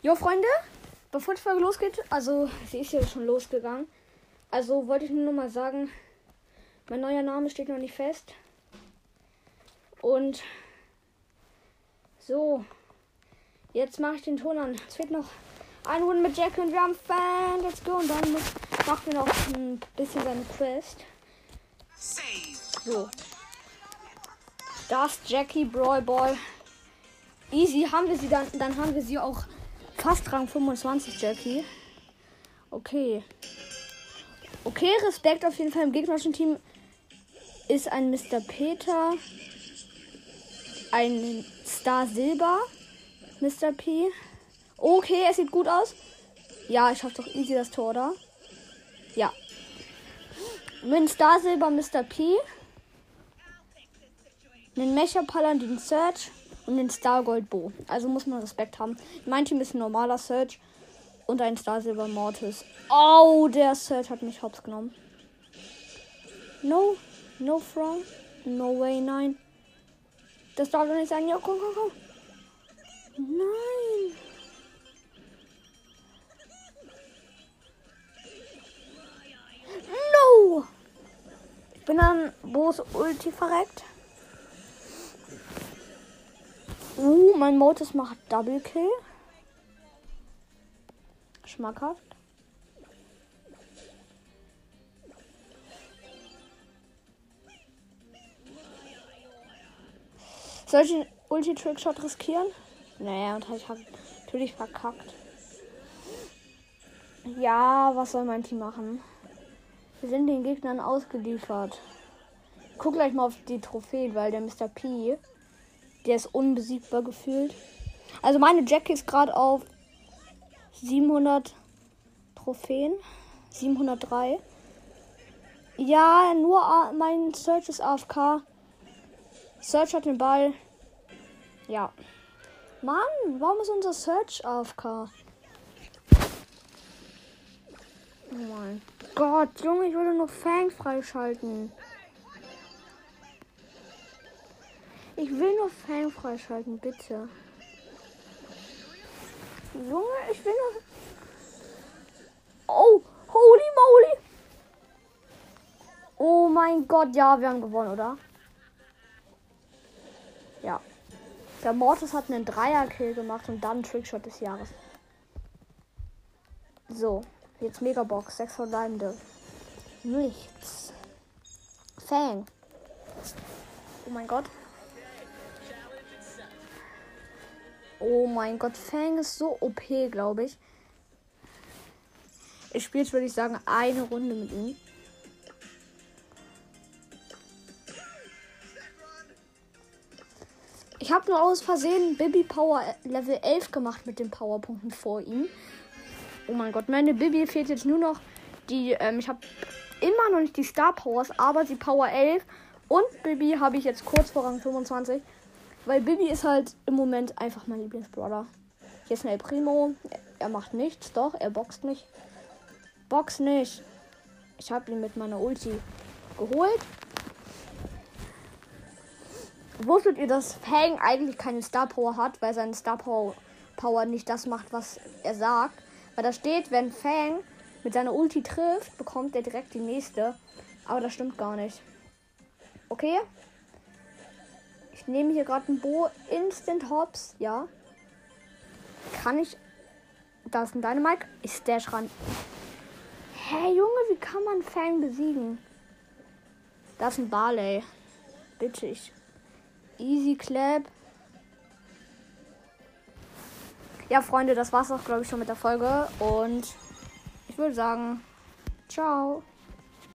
Jo, Freunde, bevor die Folge losgeht, also sie ist ja schon losgegangen. Also wollte ich nur noch mal sagen, mein neuer Name steht noch nicht fest. Und so, jetzt mache ich den Ton an. Es fehlt noch ein Runde mit Jack und wir haben Fan. Let's go. Und dann machen wir noch ein bisschen seine Quest. So. Das Jackie Brawl Ball. Easy haben wir sie dann. Dann haben wir sie auch fast Rang 25, Jackie. Okay. Okay, Respekt auf jeden Fall im gegnerischen Team ist ein Mr. Peter, ein Star Silber, Mr. P. Okay, es sieht gut aus. Ja, ich schaff doch easy das Tor, oder? Ja. Mit Star Silber Mr. P. Den Mecha Paladin Search und den Star Gold Bo. Also muss man Respekt haben. Mein Team ist ein normaler Search und ein Star Silver Mortis. Oh, der Search hat mich hops genommen. No, no from, no way, nein. Das darf doch nicht sein. Ja, komm, komm, komm. Nein. No. Ich bin dann Bo's Ulti verreckt. Uh, mein Motus macht Double Kill. Schmackhaft. Soll ich den Ulti-Trickshot riskieren? Naja, und ich habe natürlich verkackt. Ja, was soll mein Team machen? Wir sind den Gegnern ausgeliefert. Guck gleich mal auf die Trophäen, weil der Mr. P, der ist unbesiegbar gefühlt. Also meine Jackie ist gerade auf 700 Trophäen. 703. Ja, nur mein Search ist AFK. Search hat den Ball. Ja. Mann, warum ist unser Search AFK? Oh mein Gott, Junge, ich würde nur Fang freischalten. Ich will nur Fang freischalten, bitte. Junge, ich will nur. Oh, holy moly. Oh mein Gott, ja, wir haben gewonnen, oder? Ja. Der Mortis hat einen Dreier-Kill gemacht und dann Trickshot des Jahres. So, jetzt Megabox, 6 verbleibende. Nichts. Fang. Oh mein Gott. Oh mein Gott, Fang ist so OP, glaube ich. Ich spiele jetzt, würde ich sagen, eine Runde mit ihm. Ich habe nur aus Versehen Bibi Power Level 11 gemacht mit den Powerpunkten vor ihm. Oh mein Gott, meine Bibi fehlt jetzt nur noch die. Ähm, ich habe immer noch nicht die Star Powers, aber die Power 11 und Bibi habe ich jetzt kurz vor Rang 25. Weil Bibi ist halt im Moment einfach mein Lieblingsbrother. Hier ist ein Primo. Er macht nichts, doch, er boxt mich. Box nicht. Ich habe ihn mit meiner Ulti geholt. Wusstet ihr, dass Fang eigentlich keine Star Power hat, weil seine Star Power nicht das macht, was er sagt? Weil da steht, wenn Fang mit seiner Ulti trifft, bekommt er direkt die nächste. Aber das stimmt gar nicht. Okay? Ich nehme hier gerade ein Bo Instant Hops. Ja. Kann ich. Da ist ein Dynamite. Ich stash ran. Hä, hey, Junge, wie kann man Fang besiegen? Das ist ein Barley. Bitte ich. Easy Clap. Ja, Freunde, das war's auch, glaube ich, schon mit der Folge. Und ich würde sagen, ciao.